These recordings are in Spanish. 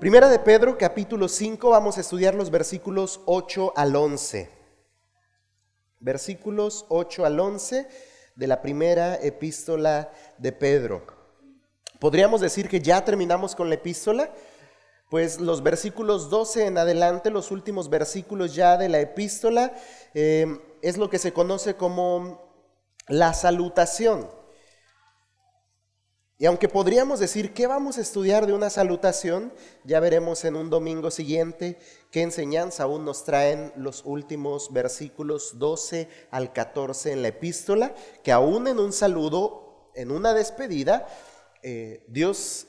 Primera de Pedro, capítulo 5, vamos a estudiar los versículos 8 al 11. Versículos 8 al 11 de la primera epístola de Pedro. Podríamos decir que ya terminamos con la epístola, pues los versículos 12 en adelante, los últimos versículos ya de la epístola, eh, es lo que se conoce como la salutación. Y aunque podríamos decir qué vamos a estudiar de una salutación, ya veremos en un domingo siguiente qué enseñanza aún nos traen los últimos versículos 12 al 14 en la epístola, que aún en un saludo, en una despedida, eh, Dios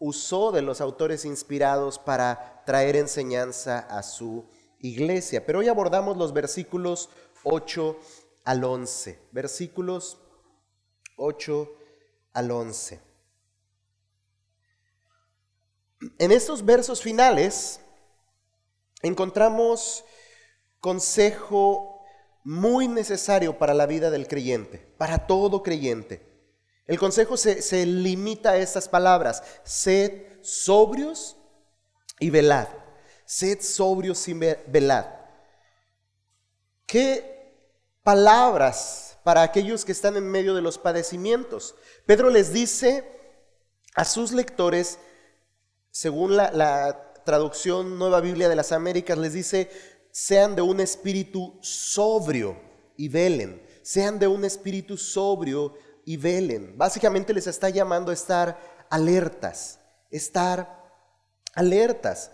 usó de los autores inspirados para traer enseñanza a su iglesia. Pero hoy abordamos los versículos 8 al 11. Versículos 8 al 11. En estos versos finales encontramos consejo muy necesario para la vida del creyente, para todo creyente. El consejo se, limita a estas palabras, sed sobrios y velad. Sed sobrios y velad. ¿Qué palabras para aquellos que están en medio de los padecimientos? Pedro les dice a sus lectores, según la, traducción Nueva Biblia de las Américas, les dice, sean de un espíritu sobrio y velen. Sean de un espíritu sobrio y velen. Básicamente les está llamando a estar alertas, estar alertas.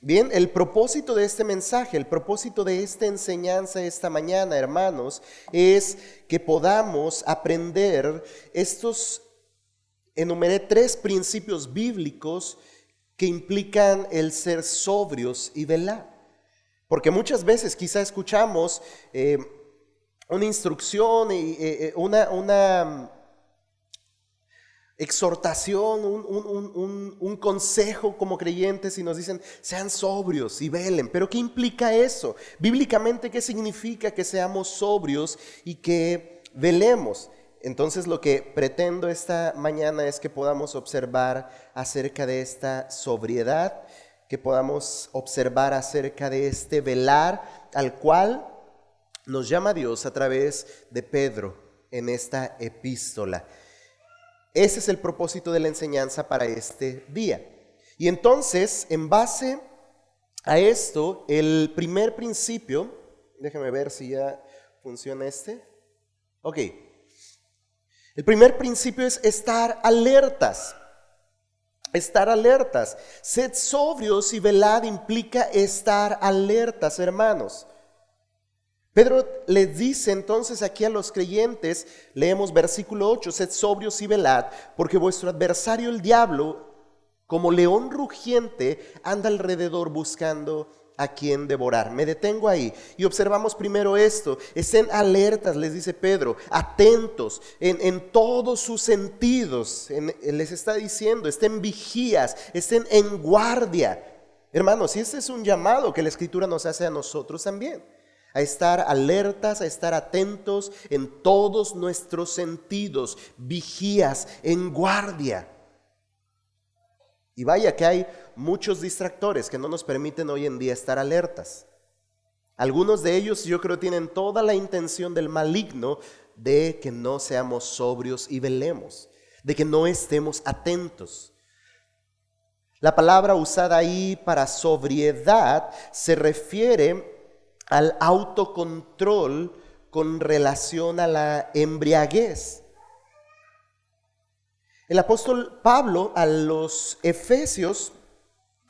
Bien, el propósito de este mensaje, el propósito de esta enseñanza esta mañana, hermanos, es que podamos aprender estos, enumeré tres principios bíblicos que implican el ser sobrios y velar. Porque muchas veces quizá escuchamos eh, una instrucción y eh, eh, una, una exhortación, un, un, consejo como creyentes y nos dicen, sean sobrios y velen. Pero ¿qué implica eso? Bíblicamente, ¿qué significa que seamos sobrios y que velemos? Entonces lo que pretendo esta mañana es que podamos observar acerca de esta sobriedad, que podamos observar acerca de este velar al cual nos llama Dios a través de Pedro en esta epístola. Ese es el propósito de la enseñanza para este día. Y entonces, en base a esto, el primer principio, déjeme ver si ya funciona este. Ok, el primer principio es estar alertas. Estar alertas. Sed sobrios y velad implica estar alertas, hermanos. Pedro les dice entonces aquí a los creyentes, leemos versículo 8, sed sobrios y velad, porque vuestro adversario el diablo, como león rugiente, anda alrededor buscando a quien devorar. Me detengo ahí y observamos primero esto. Estén alertas, les dice Pedro, atentos en, todos sus sentidos. les está diciendo, estén vigías, estén en guardia. Hermanos, y este es un llamado que la escritura nos hace a nosotros también. A estar alertas, a estar atentos en todos nuestros sentidos, vigías, en guardia. Y vaya que hay muchos distractores que no nos permiten hoy en día estar alertas. Algunos de ellos yo creo tienen toda la intención del maligno de que no seamos sobrios y velemos, de que no estemos atentos. La palabra usada ahí para sobriedad se refiere al autocontrol con relación a la embriaguez. El apóstol Pablo a los Efesios,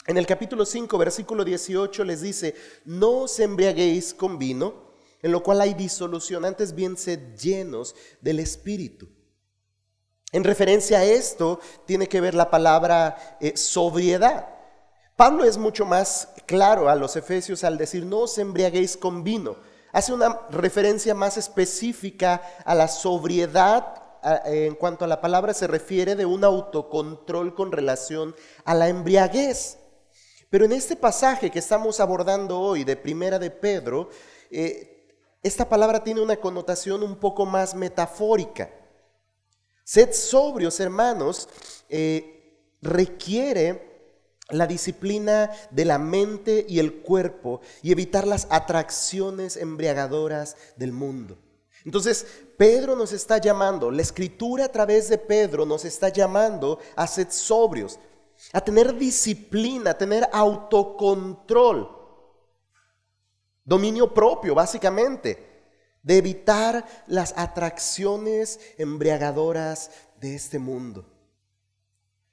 en el capítulo 5, versículo 18, les dice, no os embriaguéis con vino, en lo cual hay disolución, antes bien sed llenos del Espíritu. En referencia a esto tiene que ver la palabra eh, sobriedad. Pablo es mucho más claro a los efesios al decir, no os embriaguéis con vino. Hace una referencia más específica a la sobriedad en cuanto a la palabra se refiere de un autocontrol con relación a la embriaguez. Pero en este pasaje que estamos abordando hoy de Primera de Pedro, eh, esta palabra tiene una connotación un poco más metafórica. Sed sobrios, hermanos, eh, requiere la disciplina de la mente y el cuerpo y evitar las atracciones embriagadoras del mundo. Entonces, Pedro nos está llamando, la escritura a través de Pedro nos está llamando a ser sobrios, a tener disciplina, a tener autocontrol, dominio propio, básicamente, de evitar las atracciones embriagadoras de este mundo.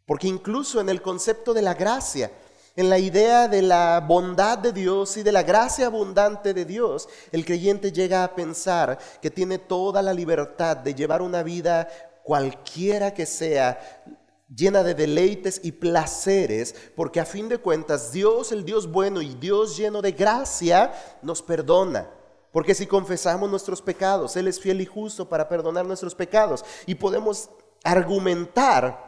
Porque incluso en el concepto de la gracia, en la idea de la bondad de Dios y de la gracia abundante de Dios, el creyente llega a pensar que tiene toda la libertad de llevar una vida cualquiera que sea, llena de deleites y placeres, porque a fin de cuentas Dios, el Dios bueno y Dios lleno de gracia, nos perdona. Porque si confesamos nuestros pecados, Él es fiel y justo para perdonar nuestros pecados. Y podemos argumentar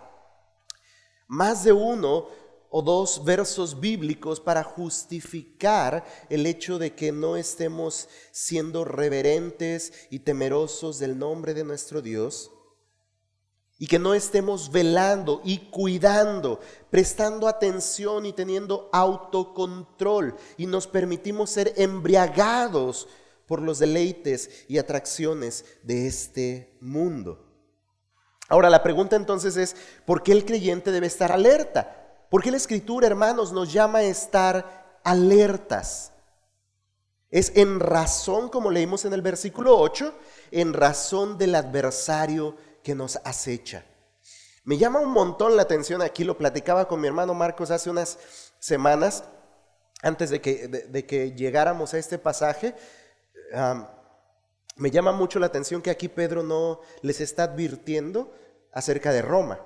más de uno o dos versos bíblicos para justificar el hecho de que no estemos siendo reverentes y temerosos del nombre de nuestro Dios y que no estemos velando y cuidando, prestando atención y teniendo autocontrol y nos permitimos ser embriagados por los deleites y atracciones de este mundo. Ahora la pregunta entonces es, ¿por qué el creyente debe estar alerta? ¿Por qué la escritura, hermanos, nos llama a estar alertas? Es en razón, como leímos en el versículo 8, en razón del adversario que nos acecha. Me llama un montón la atención aquí, lo platicaba con mi hermano Marcos hace unas semanas, antes de que, de, que llegáramos a este pasaje. Me llama mucho la atención que aquí Pedro no les está advirtiendo acerca de Roma.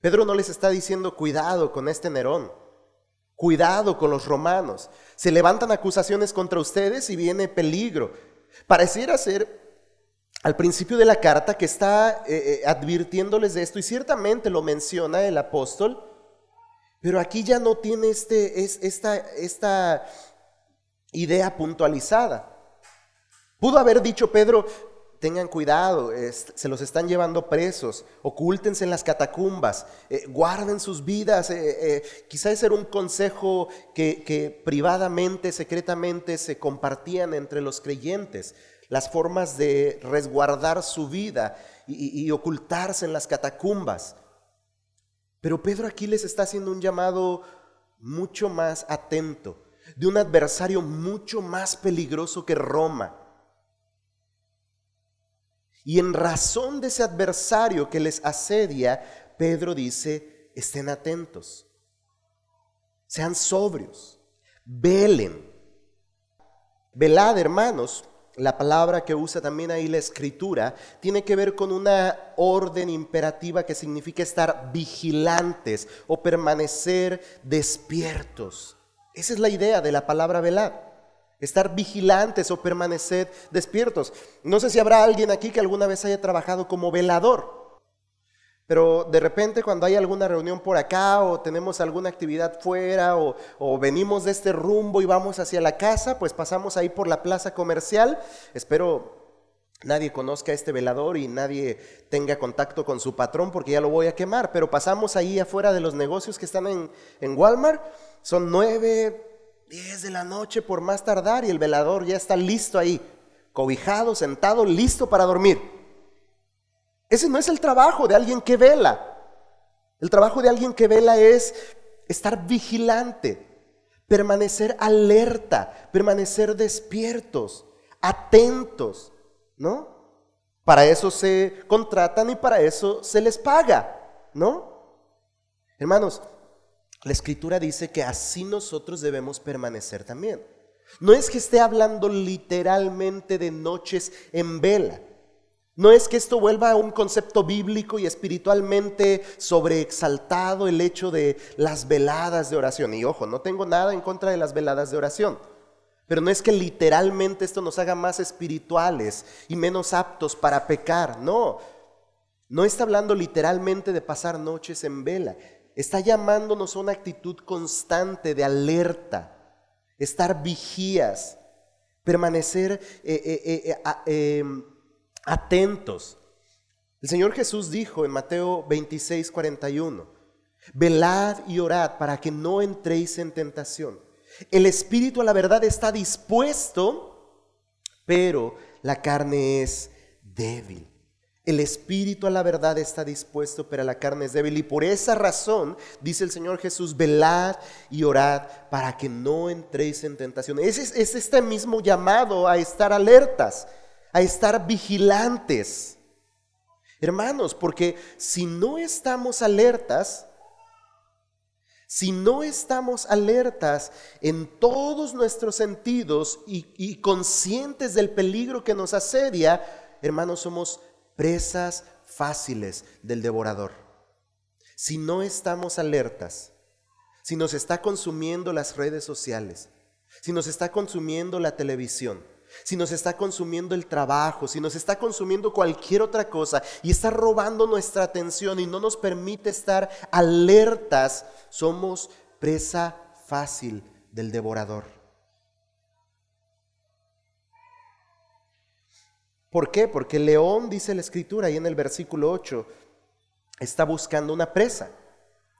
Pedro no les está diciendo cuidado con este Nerón, cuidado con los romanos. Se levantan acusaciones contra ustedes y viene peligro. Pareciera ser al principio de la carta que está eh, eh, advirtiéndoles de esto y ciertamente lo menciona el apóstol, pero aquí ya no tiene este, es, esta, esta idea puntualizada. Pudo haber dicho Pedro, tengan cuidado, se los están llevando presos, ocúltense en las catacumbas, eh, guarden sus vidas. Eh, eh, quizás era un consejo que, privadamente, secretamente se compartían entre los creyentes, las formas de resguardar su vida y ocultarse en las catacumbas. Pero Pedro aquí les está haciendo un llamado mucho más atento, de un adversario mucho más peligroso que Roma y en razón de ese adversario que les asedia, Pedro dice, estén atentos, sean sobrios, velen. Velad, hermanos, la palabra que usa también ahí la escritura, tiene que ver con una orden imperativa que significa estar vigilantes o permanecer despiertos. Esa es la idea de la palabra velad estar vigilantes o permanecer despiertos. No sé si habrá alguien aquí que alguna vez haya trabajado como velador, pero de repente cuando hay alguna reunión por acá o tenemos alguna actividad fuera o, venimos de este rumbo y vamos hacia la casa, pues pasamos ahí por la plaza comercial. Espero nadie conozca a este velador y nadie tenga contacto con su patrón porque ya lo voy a quemar, pero pasamos ahí afuera de los negocios que están en, en Walmart. Son nueve, 10 de la noche por más tardar y el velador ya está listo ahí, cobijado, sentado, listo para dormir. Ese no es el trabajo de alguien que vela. El trabajo de alguien que vela es estar vigilante, permanecer alerta, permanecer despiertos, atentos, ¿no? Para eso se contratan y para eso se les paga, ¿no? Hermanos, la escritura dice que así nosotros debemos permanecer también. No es que esté hablando literalmente de noches en vela. No es que esto vuelva a un concepto bíblico y espiritualmente sobreexaltado el hecho de las veladas de oración. Y ojo, no tengo nada en contra de las veladas de oración. Pero no es que literalmente esto nos haga más espirituales y menos aptos para pecar. No. No está hablando literalmente de pasar noches en vela. Está llamándonos a una actitud constante de alerta, estar vigías, permanecer eh, eh, eh, em, atentos. El Señor Jesús dijo en Mateo 26, 41, Velad y orad para que no entréis en tentación. El espíritu a la verdad está dispuesto, pero la carne es débil. El espíritu a la verdad está dispuesto, pero la carne es débil. Y por esa razón, dice el Señor Jesús, velad y orad para que no entréis en tentación. Es, es este mismo llamado a estar alertas, a estar vigilantes. Hermanos, porque si no estamos alertas, si no estamos alertas en todos nuestros sentidos y, conscientes del peligro que nos asedia, hermanos, somos presas fáciles del devorador. Si no estamos alertas, si nos está consumiendo las redes sociales, si nos está consumiendo la televisión, si nos está consumiendo el trabajo, si nos está consumiendo cualquier otra cosa y está robando nuestra atención y no nos permite estar alertas, somos presa fácil del devorador. ¿Por qué? Porque el león, dice la escritura ahí en el versículo 8, está buscando una presa,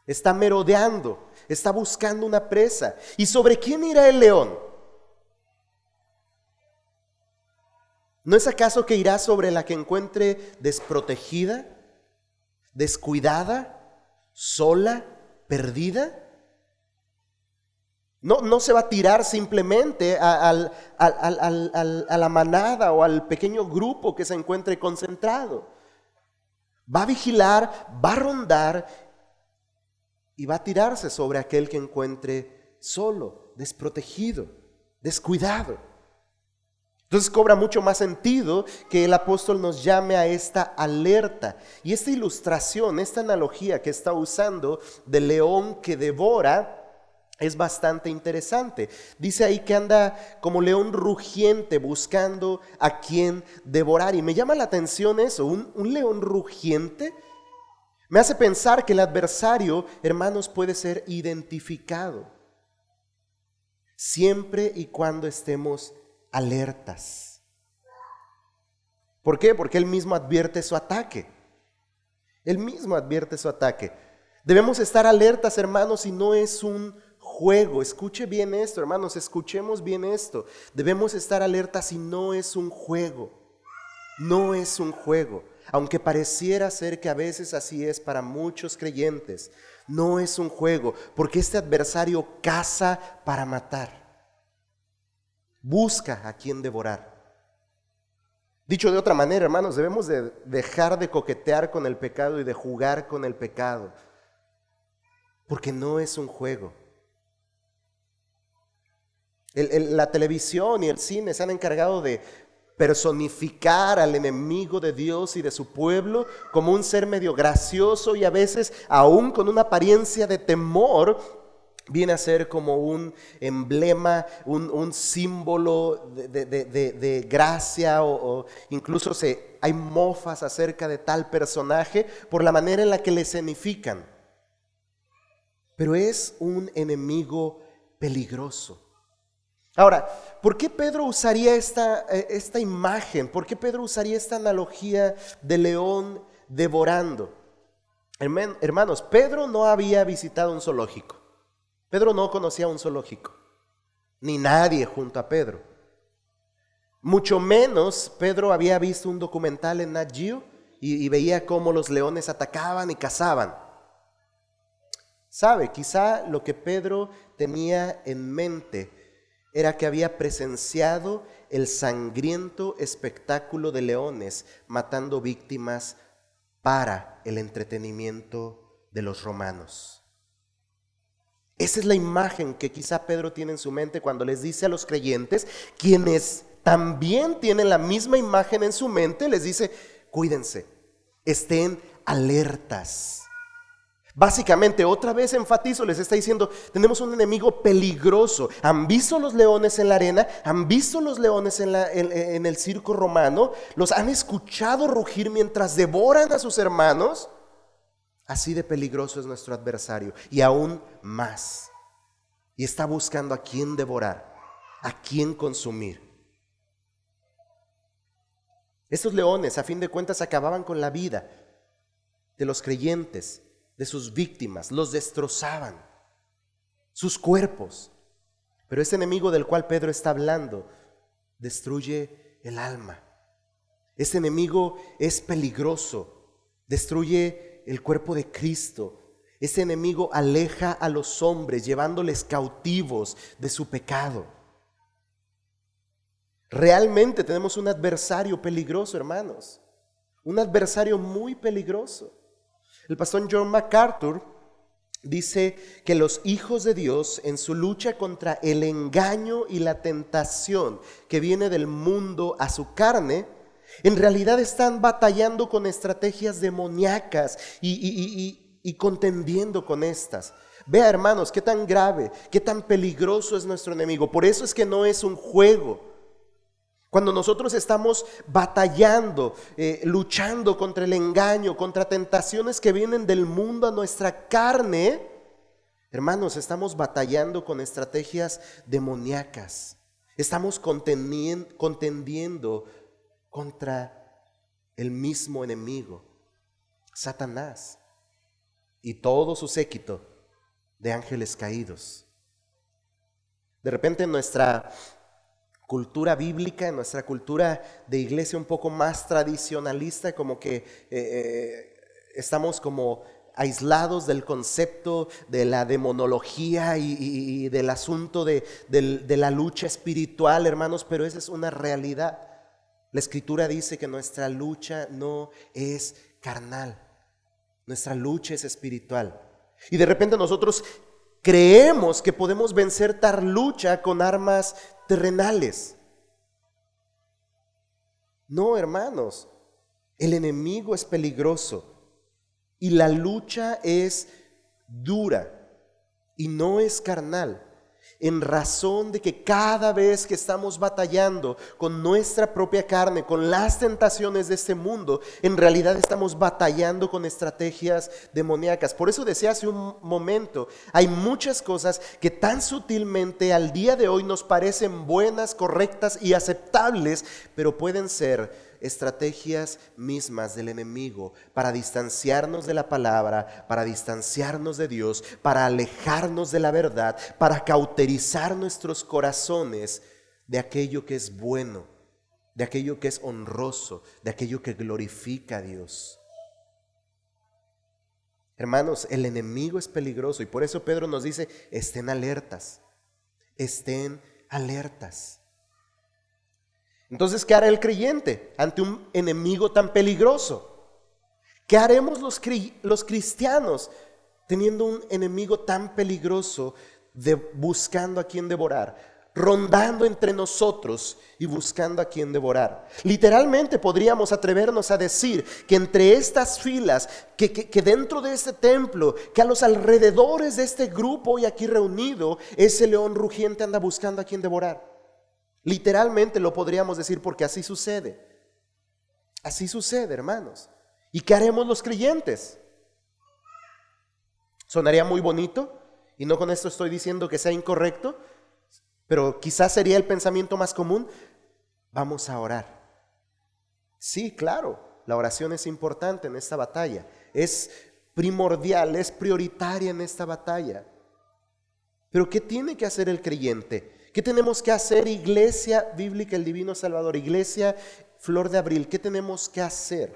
está merodeando, está buscando una presa. ¿Y sobre quién irá el león? ¿No es acaso que irá sobre la que encuentre desprotegida, descuidada, sola, perdida? No, no se va a tirar simplemente a, la manada o al pequeño grupo que se encuentre concentrado. Va a vigilar, va a rondar y va a tirarse sobre aquel que encuentre solo, desprotegido, descuidado. Entonces cobra mucho más sentido que el apóstol nos llame a esta alerta. Y esta ilustración, esta analogía que está usando del león que devora, es bastante interesante. Dice ahí que anda como león rugiente buscando a quien devorar. Y me llama la atención eso, un, león rugiente. Me hace pensar que el adversario, hermanos, puede ser identificado. Siempre y cuando estemos alertas. ¿Por qué? Porque Él mismo advierte su ataque. Él mismo advierte su ataque. Debemos estar alertas, hermanos, y no es un juego. Escuche bien esto, hermanos, escuchemos bien esto. Debemos estar alertas y no es un juego. No es un juego. Aunque pareciera ser que a veces así es para muchos creyentes, no es un juego, porque este adversario caza para matar busca a quien devorar. Dicho de otra manera, hermanos, debemos de dejar de coquetear con el pecado y de jugar con el pecado, porque no es un juego. La televisión y el cine se han encargado de personificar al enemigo de Dios y de su pueblo como un ser medio gracioso y a veces aún con una apariencia de temor viene a ser como un emblema, un, símbolo de, gracia o, incluso se, hay mofas acerca de tal personaje por la manera en la que le escenifican. Pero es un enemigo peligroso. Ahora, ¿por qué Pedro usaría esta, eh, esta imagen? ¿Por qué Pedro usaría esta analogía de león devorando? Hermanos, Pedro no había visitado un zoológico. Pedro no conocía un zoológico, ni nadie junto a Pedro. Mucho menos Pedro había visto un documental en Nat Geo y, y veía cómo los leones atacaban y cazaban. Sabe, quizá lo que Pedro tenía en mente era que había presenciado el sangriento espectáculo de leones matando víctimas para el entretenimiento de los romanos. Esa es la imagen que quizá Pedro tiene en su mente cuando les dice a los creyentes, quienes también tienen la misma imagen en su mente, les dice, cuídense, estén alertas. Básicamente, otra vez enfatizo, les está diciendo, tenemos un enemigo peligroso. ¿Han visto los leones en la arena? ¿Han visto los leones en, el circo romano? ¿Los han escuchado rugir mientras devoran a sus hermanos? Así de peligroso es nuestro adversario y aún más. Y está buscando a quién devorar, a quién consumir. Estos leones, a fin de cuentas, acababan con la vida de los creyentes, de sus víctimas, los destrozaban, sus cuerpos. Pero ese enemigo del cual Pedro está hablando destruye el alma. Ese enemigo es peligroso, destruye el cuerpo de Cristo. Ese enemigo aleja a los hombres, llevándoles cautivos de su pecado. Realmente tenemos un adversario peligroso, hermanos. Un adversario muy peligroso. El pastor John MacArthur dice que los hijos de Dios en su lucha contra el engaño y la tentación que viene del mundo a su carne, en realidad están batallando con estrategias demoníacas y, contendiendo con estas. Vea hermanos, qué tan grave, qué tan peligroso es nuestro enemigo. Por eso es que no es un juego. Cuando nosotros estamos batallando, eh, luchando contra el engaño, contra tentaciones que vienen del mundo a nuestra carne, hermanos, estamos batallando con estrategias demoníacas. Estamos contendiendo contra el mismo enemigo, Satanás, y todo su séquito de ángeles caídos. De repente en nuestra cultura bíblica, en nuestra cultura de iglesia un poco más tradicionalista, como que eh, eh, estamos como aislados del concepto de la demonología y, del asunto de, de la lucha espiritual, hermanos, pero esa es una realidad. La escritura dice que nuestra lucha no es carnal, nuestra lucha es espiritual. Y de repente nosotros creemos que podemos vencer tal lucha con armas terrenales. No, hermanos, el enemigo es peligroso y la lucha es dura y no es carnal en razón de que cada vez que estamos batallando con nuestra propia carne, con las tentaciones de este mundo, en realidad estamos batallando con estrategias demoníacas. Por eso decía hace un momento, hay muchas cosas que tan sutilmente al día de hoy nos parecen buenas, correctas y aceptables, pero pueden ser estrategias mismas del enemigo para distanciarnos de la palabra, para distanciarnos de Dios, para alejarnos de la verdad, para cauterizar nuestros corazones de aquello que es bueno, de aquello que es honroso, de aquello que glorifica a Dios. Hermanos, el enemigo es peligroso y por eso Pedro nos dice, estén alertas, estén alertas. Entonces, ¿qué hará el creyente ante un enemigo tan peligroso? ¿Qué haremos los, cristianos teniendo un enemigo tan peligroso de buscando a quien devorar? rondando entre nosotros y buscando a quien devorar. Literalmente podríamos atrevernos a decir que entre estas filas, que, que, dentro de este templo, que a los alrededores de este grupo hoy aquí reunido, ese león rugiente anda buscando a quien devorar. Literalmente lo podríamos decir porque así sucede. Así sucede, hermanos. ¿Y qué haremos los creyentes? Sonaría muy bonito, y no con esto estoy diciendo que sea incorrecto, pero quizás sería el pensamiento más común. Vamos a orar. Sí, claro, la oración es importante en esta batalla. Es primordial, es prioritaria en esta batalla. Pero ¿qué tiene que hacer el creyente? ¿Qué tenemos que hacer, Iglesia Bíblica, el Divino Salvador, Iglesia Flor de Abril? ¿Qué tenemos que hacer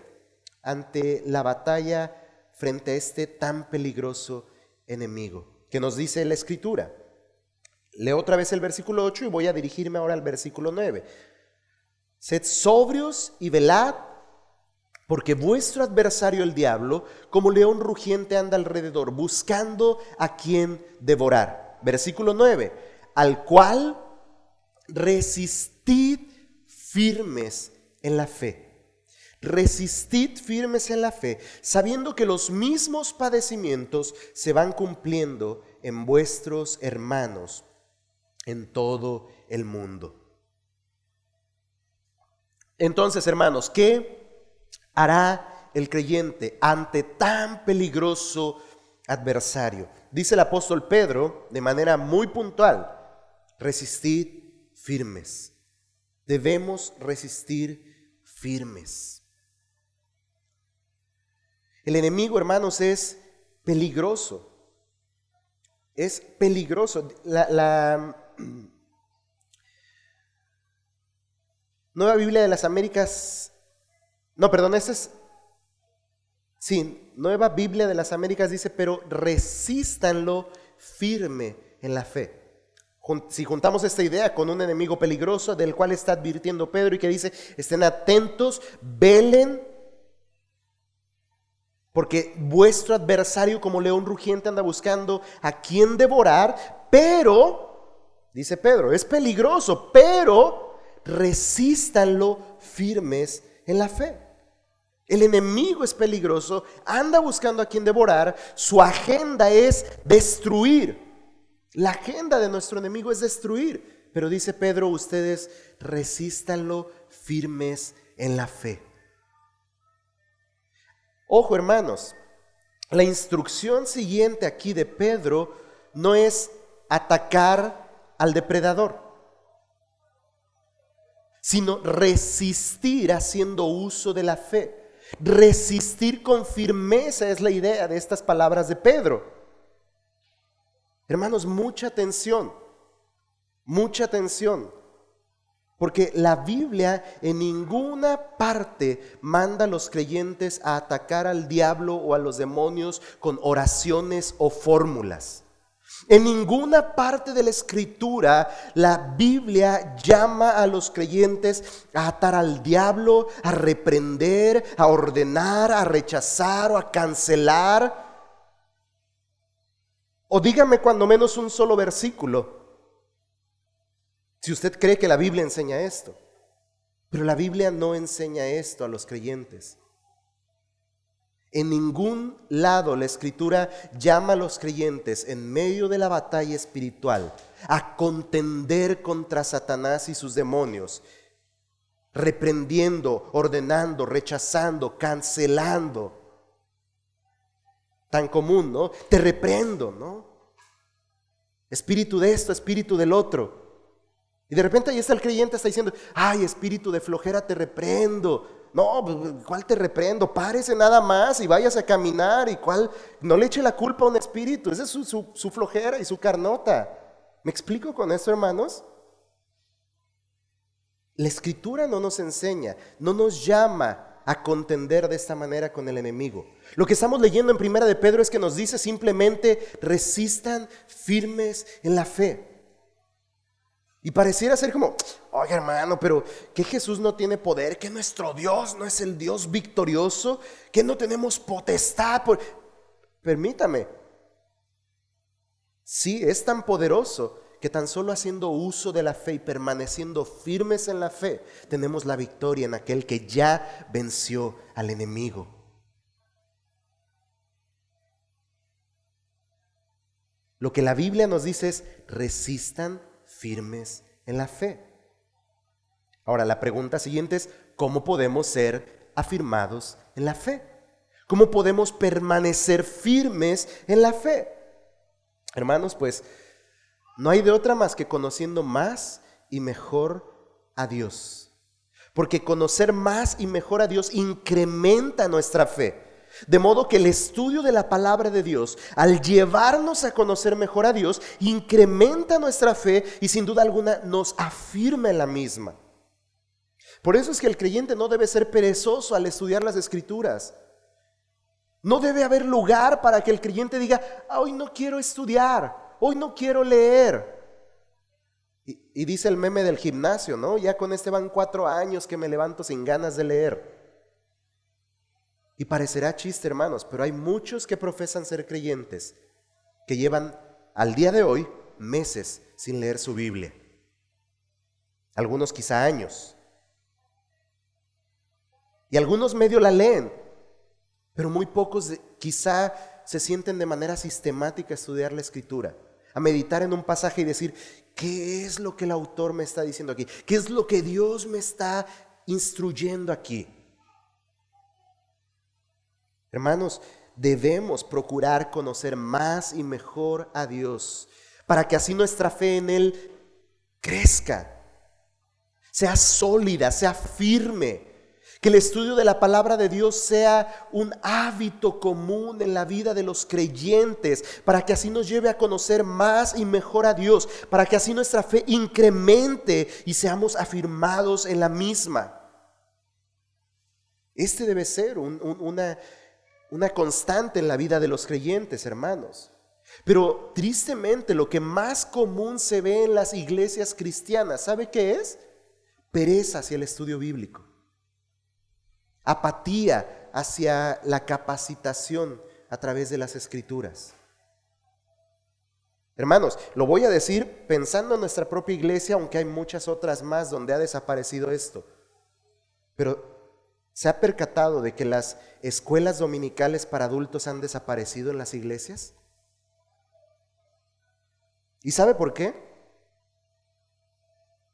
ante la batalla frente a este tan peligroso enemigo? ¿Qué nos dice la Escritura? Leo otra vez el versículo 8 y voy a dirigirme ahora al versículo 9. Sed sobrios y velad, porque vuestro adversario el diablo, como león rugiente, anda alrededor, buscando a quien devorar. Versículo 9 al cual resistid firmes en la fe. Resistid firmes en la fe, sabiendo que los mismos padecimientos se van cumpliendo en vuestros hermanos en todo el mundo. Entonces, hermanos, ¿qué hará el creyente ante tan peligroso adversario? Dice el apóstol Pedro de manera muy puntual, resistid firmes. Debemos resistir firmes. El enemigo, hermanos, es peligroso. Es peligroso. La, Nueva Biblia de las Américas, no, perdón, esa es, sí, Nueva Biblia de las Américas dice, pero resístanlo firme en la fe. Si juntamos esta idea con un enemigo peligroso del cual está advirtiendo Pedro y que dice, estén atentos, velen, porque vuestro adversario como león rugiente anda buscando a quien devorar, pero, dice Pedro, es peligroso, pero resístanlo firmes en la fe. El enemigo es peligroso, anda buscando a quien devorar, su agenda es destruir. La agenda de nuestro enemigo es destruir. Pero dice Pedro, ustedes resístanlo firmes en la fe. Ojo hermanos, la instrucción siguiente aquí de Pedro no es atacar al depredador, sino resistir haciendo uso de la fe. Resistir con firmeza es la idea de estas palabras de Pedro. Hermanos, mucha atención, mucha atención. Porque la Biblia en ninguna parte manda a los creyentes a atacar al diablo o a los demonios con oraciones o fórmulas. En ninguna parte de la escritura la Biblia llama a los creyentes a atar al diablo, a reprender, a ordenar, a rechazar o a cancelar. O dígame cuando menos un solo versículo, si usted cree que la Biblia enseña esto. Pero la Biblia no enseña esto a los creyentes. En ningún lado la escritura llama a los creyentes en medio de la batalla espiritual a contender contra Satanás y sus demonios, reprendiendo, ordenando, rechazando, cancelando. Tan común, ¿no? Te reprendo, ¿no? Espíritu de esto, espíritu del otro. Y de repente ahí está el creyente, está diciendo, ay, espíritu de flojera, te reprendo. No, pues, ¿cuál te reprendo? Párese nada más y vayas a caminar. ¿Y cuál? No le eche la culpa a un espíritu. Esa es su, flojera y su carnota. ¿Me explico con eso, hermanos? La escritura no nos enseña, no nos llama a contender de esta manera con el enemigo. Lo que estamos leyendo en Primera de Pedro es que nos dice simplemente resistan firmes en la fe. Y pareciera ser como, oye hermano, pero que Jesús no tiene poder, que nuestro Dios no es el Dios victorioso, que no tenemos potestad. Permítame, sí, es tan poderoso que tan solo haciendo uso de la fe y permaneciendo firmes en la fe, tenemos la victoria en aquel que ya venció al enemigo. Lo que la Biblia nos dice es, resistan firmes en la fe. Ahora, la pregunta siguiente es, ¿cómo podemos ser afirmados en la fe? ¿Cómo podemos permanecer firmes en la fe? Hermanos, pues no hay de otra más que conociendo más y mejor a Dios. Porque conocer más y mejor a Dios incrementa nuestra fe. De modo que el estudio de la palabra de Dios, al llevarnos a conocer mejor a Dios, incrementa nuestra fe y sin duda alguna nos afirma en la misma. Por eso es que el creyente no debe ser perezoso al estudiar las escrituras. No debe haber lugar para que el creyente diga, hoy no quiero estudiar, hoy no quiero leer. Y, dice el meme del gimnasio, ¿no? Ya con este van cuatro años que me levanto sin ganas de leer. Y parecerá chiste, hermanos, pero hay muchos que profesan ser creyentes que llevan al día de hoy meses sin leer su Biblia. Algunos quizá años. Y algunos medio la leen, pero muy pocos quizá se sienten de manera sistemática a estudiar la escritura, a meditar en un pasaje y decir, ¿qué es lo que el autor me está diciendo aquí? ¿Qué es lo que Dios me está instruyendo aquí? Hermanos, debemos procurar conocer más y mejor a Dios para que así nuestra fe en Él crezca, sea sólida, sea firme, Que el estudio de la palabra de Dios sea un hábito común en la vida de los creyentes, para que así nos lleve a conocer más y mejor a Dios, para que así nuestra fe incremente y seamos afirmados en la misma. Este debe ser una, una constante en la vida de los creyentes, hermanos. Pero tristemente lo que más común se ve en las iglesias cristianas, ¿sabe qué es? Pereza hacia el estudio bíblico apatía hacia la capacitación a través de las escrituras. Hermanos, lo voy a decir pensando en nuestra propia iglesia, aunque hay muchas otras más donde ha desaparecido esto. Pero ¿se ha percatado de que las escuelas dominicales para adultos han desaparecido en las iglesias? ¿Y sabe por qué?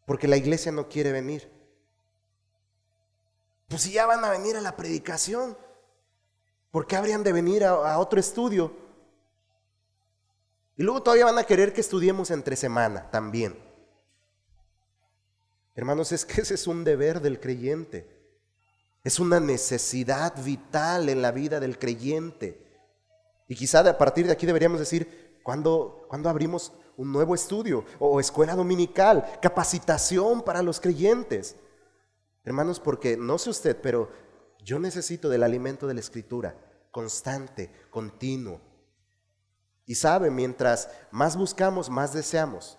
Porque la iglesia no quiere venir. Pues si ya van a venir a la predicación, ¿por qué habrían de venir a, otro estudio? Y luego todavía van a querer que estudiemos entre semana también. Hermanos, es que ese es un deber del creyente. Es una necesidad vital en la vida del creyente. Y quizá a partir de aquí deberíamos decir, ¿cuándo, ¿cuándo abrimos un nuevo estudio o escuela dominical? Capacitación para los creyentes. Hermanos, porque no sé usted, pero yo necesito del alimento de la escritura, constante, continuo. Y sabe, mientras más buscamos, más deseamos.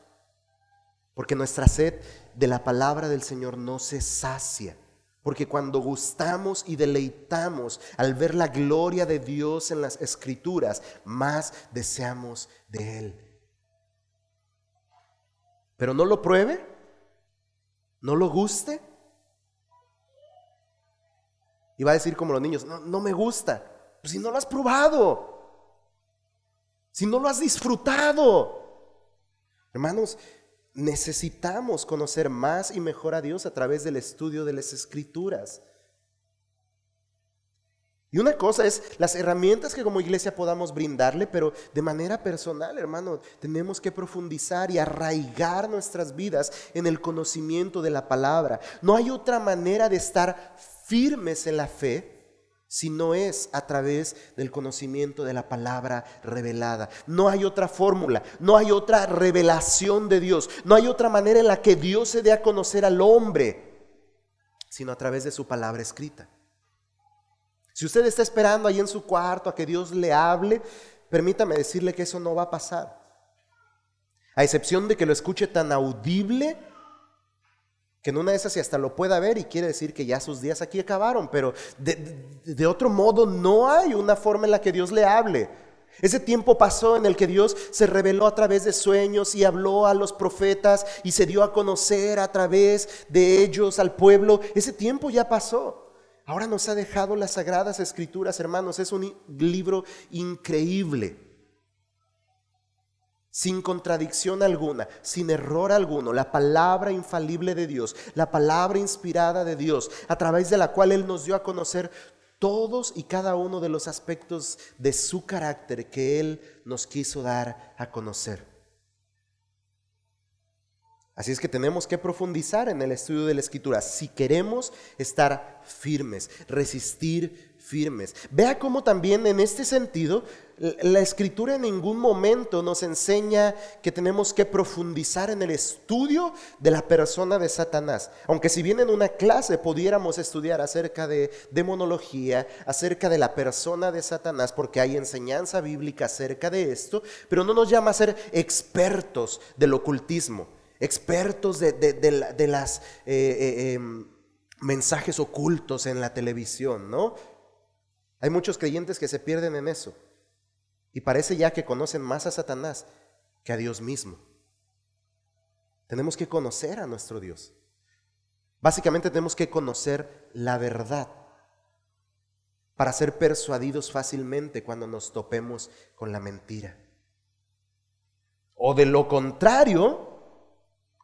Porque nuestra sed de la palabra del Señor no se sacia. Porque cuando gustamos y deleitamos al ver la gloria de Dios en las escrituras, más deseamos de Él. Pero no lo pruebe, no lo guste, y va a decir como los niños, no, no me gusta. Pues si no lo has probado, si no lo has disfrutado. Hermanos, necesitamos conocer más y mejor a Dios a través del estudio de las escrituras. Y una cosa es las herramientas que como iglesia podamos brindarle, pero de manera personal, hermano, tenemos que profundizar y arraigar nuestras vidas en el conocimiento de la palabra. No hay otra manera de estar firmes en la fe si no es a través del conocimiento de la palabra revelada. No hay otra fórmula, no hay otra revelación de Dios, no hay otra manera en la que Dios se dé a conocer al hombre, sino a través de su palabra escrita. Si usted está esperando ahí en su cuarto a que Dios le hable, permítame decirle que eso no va a pasar. A excepción de que lo escuche tan audible que en una de esas y hasta lo pueda ver y quiere decir que ya sus días aquí acabaron, pero de, otro modo no hay una forma en la que Dios le hable. Ese tiempo pasó en el que Dios se reveló a través de sueños y habló a los profetas y se dio a conocer a través de ellos al pueblo. Ese tiempo ya pasó. Ahora nos ha dejado las sagradas escrituras, hermanos. Es un libro increíble sin contradicción alguna, sin error alguno, la palabra infalible de Dios, la palabra inspirada de Dios, a través de la cual Él nos dio a conocer todos y cada uno de los aspectos de su carácter que Él nos quiso dar a conocer. Así es que tenemos que profundizar en el estudio de la escritura si queremos estar firmes, resistir firmes. Vea cómo también en este sentido la escritura en ningún momento nos enseña que tenemos que profundizar en el estudio de la persona de Satanás. Aunque si bien en una clase pudiéramos estudiar acerca de demonología, acerca de la persona de Satanás, porque hay enseñanza bíblica acerca de esto, pero no nos llama a ser expertos del ocultismo, expertos de, de, las... Eh, eh, em, mensajes ocultos en la televisión, ¿no? Hay muchos creyentes que se pierden en eso. Y parece ya que conocen más a Satanás que a Dios mismo. Tenemos que conocer a nuestro Dios. Básicamente tenemos que conocer la verdad para ser persuadidos fácilmente cuando nos topemos con la mentira. O de lo contrario,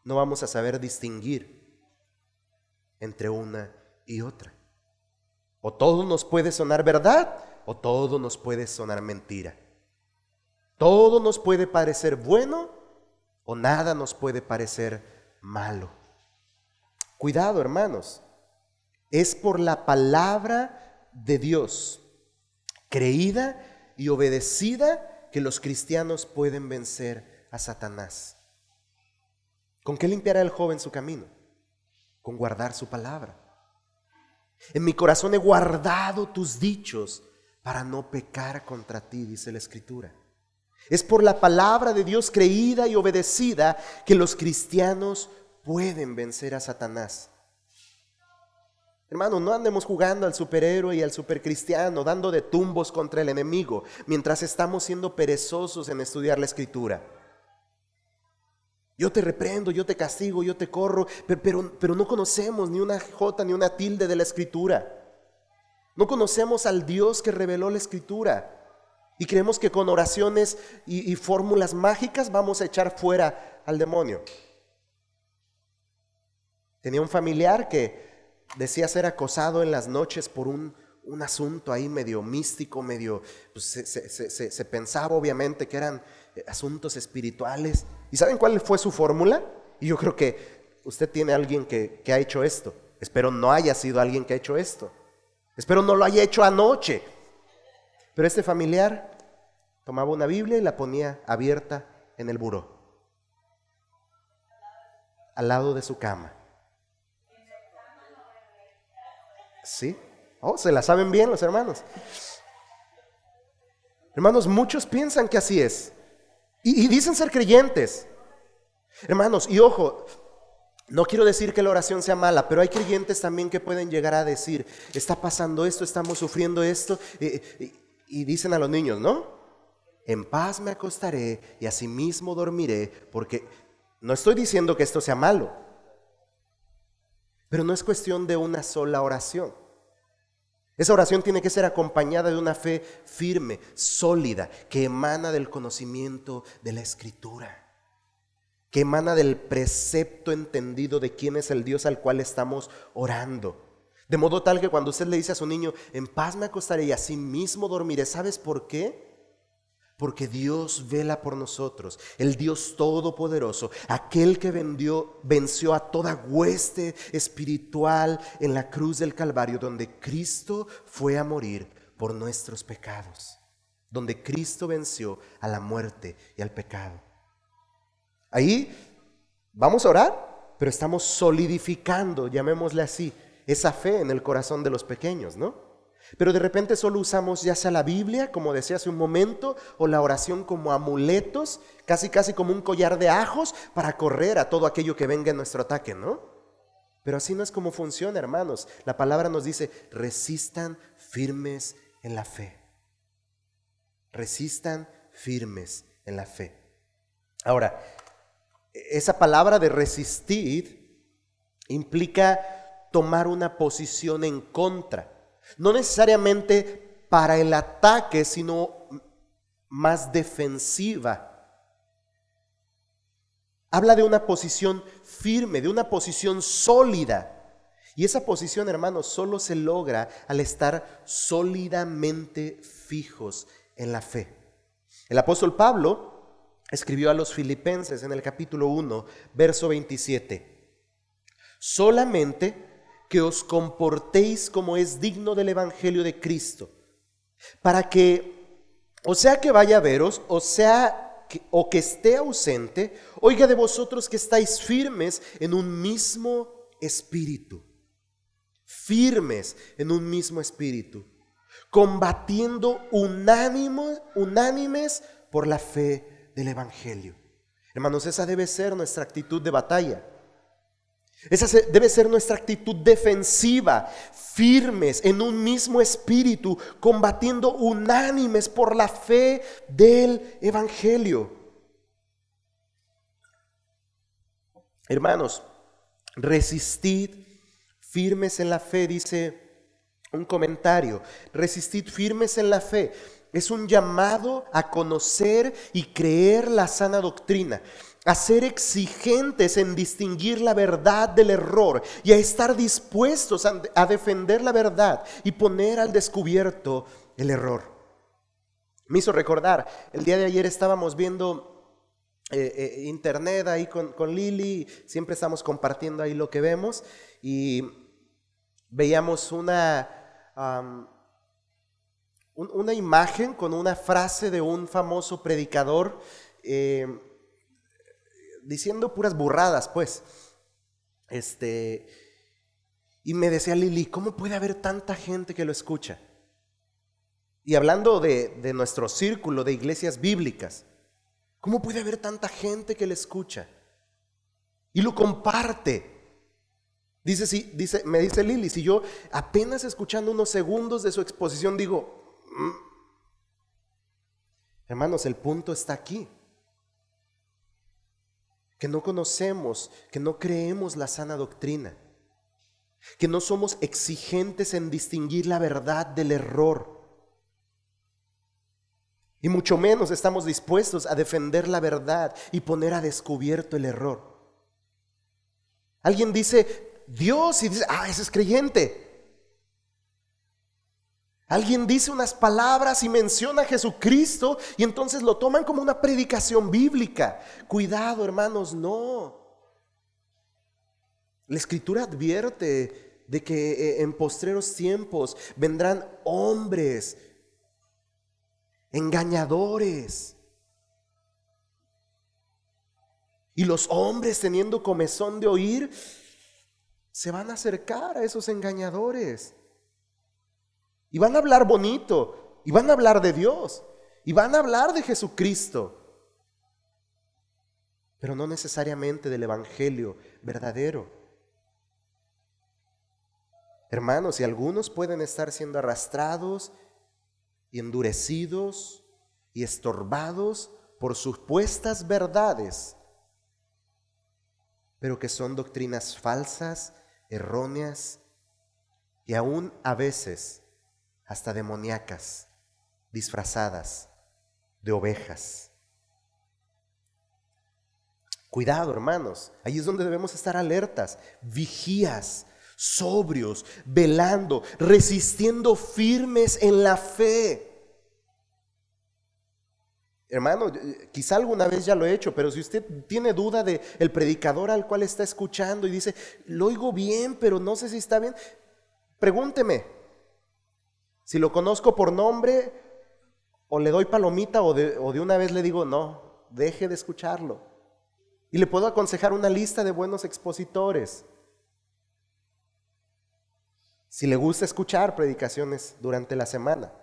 no vamos a saber distinguir entre una y otra. O todo nos puede sonar verdad o todo nos puede sonar mentira. Todo nos puede parecer bueno o nada nos puede parecer malo. Cuidado, hermanos. Es por la palabra de Dios, creída y obedecida, que los cristianos pueden vencer a Satanás. ¿Con qué limpiará el joven su camino? Con guardar su palabra. En mi corazón he guardado tus dichos para no pecar contra ti, dice la Escritura. Es por la palabra de Dios creída y obedecida que los cristianos pueden vencer a Satanás. Hermano, no andemos jugando al superhéroe y al supercristiano, dando de tumbos contra el enemigo, mientras estamos siendo perezosos en estudiar la escritura. Yo te reprendo, yo te castigo, yo te corro, pero, pero, no conocemos ni una jota ni una tilde de la escritura. No conocemos al Dios que reveló la escritura. Y creemos que con oraciones y, fórmulas mágicas vamos a echar fuera al demonio. Tenía un familiar que decía ser acosado en las noches por un, asunto ahí medio místico, medio, pues, se, pensaba obviamente que eran asuntos espirituales. ¿Y saben cuál fue su fórmula? Y yo creo que usted tiene alguien que, que ha hecho esto. Espero no haya sido alguien que ha hecho esto. Espero no lo haya hecho anoche. Pero este familiar tomaba una Biblia y la ponía abierta en el buró, al lado de su cama. ¿Sí? Oh, se la saben bien los hermanos. Hermanos, muchos piensan que así es. Y, dicen ser creyentes. Hermanos, y ojo, no quiero decir que la oración sea mala, pero hay creyentes también que pueden llegar a decir, está pasando esto, estamos sufriendo esto, y, dicen a los niños, ¿no? En paz me acostaré y asimismo dormiré, porque no estoy diciendo que esto sea malo, pero no es cuestión de una sola oración. Esa oración tiene que ser acompañada de una fe firme, sólida, que emana del conocimiento de la escritura, que emana del precepto entendido de quién es el Dios al cual estamos orando. De modo tal que cuando usted le dice a su niño, en paz me acostaré y así mismo dormiré, ¿sabes por qué? Porque Dios vela por nosotros, el Dios todopoderoso, aquel que venció a toda hueste espiritual en la cruz del Calvario, donde Cristo fue a morir por nuestros pecados, donde Cristo venció a la muerte y al pecado. Ahí vamos a orar, pero estamos solidificando, llamémosle así, esa fe en el corazón de los pequeños, ¿no? Pero de repente solo usamos ya sea la Biblia, como decía hace un momento, o la oración como amuletos, casi casi como un collar de ajos para correr a todo aquello que venga en nuestro ataque, ¿no? Pero así no es como funciona, hermanos. La palabra nos dice, resistan firmes en la fe. Resistan firmes en la fe. Ahora, esa palabra de resistir implica tomar una posición en contra. No necesariamente para el ataque, sino más defensiva. Habla de una posición firme, de una posición sólida. Y esa posición, hermanos, solo se logra al estar sólidamente fijos en la fe. El apóstol Pablo escribió a los filipenses en el capítulo 1, verso 27. Solamente que os comportéis como es digno del Evangelio de Cristo, para que, o sea que vaya a veros, o sea que, o que esté ausente, oiga de vosotros que estáis firmes en un mismo espíritu, firmes en un mismo espíritu, combatiendo unánimes por la fe del Evangelio. Hermanos, esa debe ser nuestra actitud de batalla. Esa debe ser nuestra actitud defensiva, firmes en un mismo espíritu, combatiendo unánimes por la fe del Evangelio. Hermanos, resistid firmes en la fe, dice un comentario, resistid firmes en la fe. Es un llamado a conocer y creer la sana doctrina a ser exigentes en distinguir la verdad del error y a estar dispuestos a, defender la verdad y poner al descubierto el error. Me hizo recordar, el día de ayer estábamos viendo eh, eh, internet ahí con, con Lili, siempre estamos compartiendo ahí lo que vemos y veíamos una, una imagen con una frase de un famoso predicador eh, diciendo puras burradas, pues. Este, y me decía Lili, ¿cómo puede haber tanta gente que lo escucha? Y hablando de, de nuestro círculo de iglesias bíblicas, ¿cómo puede haber tanta gente que lo escucha? Y lo comparte. Dice, sí, dice, me dice Lili, si yo apenas escuchando unos segundos de su exposición digo, mm". hermanos, el punto está aquí que no conocemos, que no creemos la sana doctrina, que no somos exigentes en distinguir la verdad del error. Y mucho menos estamos dispuestos a defender la verdad y poner a descubierto el error. Alguien dice Dios y dice, ah, ese es creyente. Alguien dice unas palabras y menciona a Jesucristo y entonces lo toman como una predicación bíblica. Cuidado, hermanos, no. La escritura advierte de que eh, en postreros tiempos vendrán hombres engañadores. Y los hombres teniendo comezón de oír, se van a acercar a esos engañadores. Y van a hablar bonito. Y van a hablar de Dios. Y van a hablar de Jesucristo. Pero no necesariamente del Evangelio verdadero. Hermanos, y algunos pueden estar siendo arrastrados y endurecidos y estorbados por supuestas verdades, pero que son doctrinas falsas, erróneas y aún a veces hasta demoníacas, disfrazadas de ovejas. Cuidado, hermanos, ahí es donde debemos estar alertas, vigías, sobrios, velando, resistiendo firmes en la fe. Hermano, quizá alguna vez ya lo he hecho, pero si usted tiene duda de el predicador al cual está escuchando y dice, lo oigo bien, pero no sé si está bien, pregúnteme, si lo conozco por nombre, o le doy palomita o de, una vez le digo, no, deje de escucharlo. Y le puedo aconsejar una lista de buenos expositores. Si le gusta escuchar predicaciones durante la semana.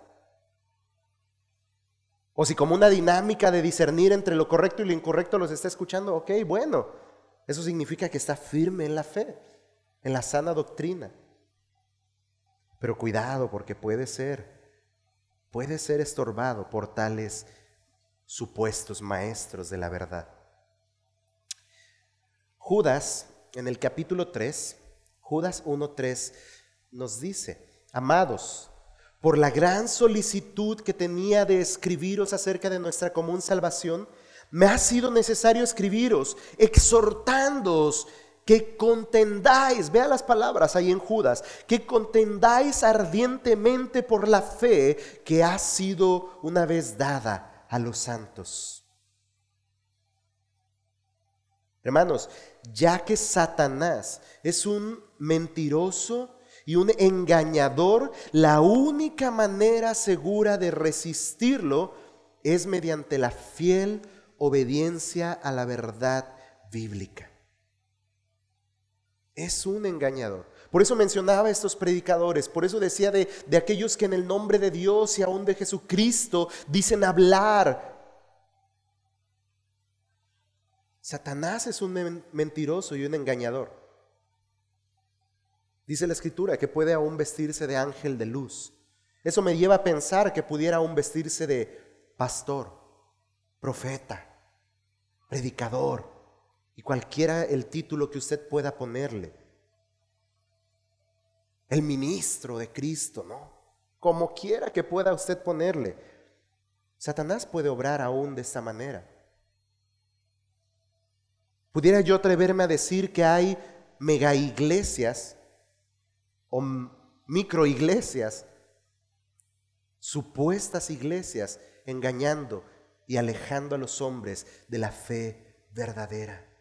O si como una dinámica de discernir entre lo correcto y lo incorrecto los está escuchando, ok, bueno, eso significa que está firme en la fe, en la sana doctrina. Pero cuidado porque puede ser, puede ser estorbado por tales supuestos maestros de la verdad. Judas, en el capítulo 3, Judas 1.3 nos dice, amados, por la gran solicitud que tenía de escribiros acerca de nuestra común salvación, me ha sido necesario escribiros, exhortándoos que contendáis, vea las palabras ahí en Judas, que contendáis ardientemente por la fe que ha sido una vez dada a los santos. Hermanos, ya que Satanás es un mentiroso y un engañador, la única manera segura de resistirlo es mediante la fiel obediencia a la verdad bíblica es un engañador. Por eso mencionaba a estos predicadores, por eso decía de, de, aquellos que en el nombre de Dios y aún de Jesucristo dicen hablar. Satanás es un mentiroso y un engañador. Dice la escritura que puede aún vestirse de ángel de luz. Eso me lleva a pensar que pudiera aún vestirse de pastor, profeta, predicador, y cualquiera el título que usted pueda ponerle. El ministro de Cristo, ¿no? Como quiera que pueda usted ponerle. Satanás puede obrar aún de esta manera. Pudiera yo atreverme a decir que hay mega iglesias o micro iglesias, supuestas iglesias, engañando y alejando a los hombres de la fe verdadera.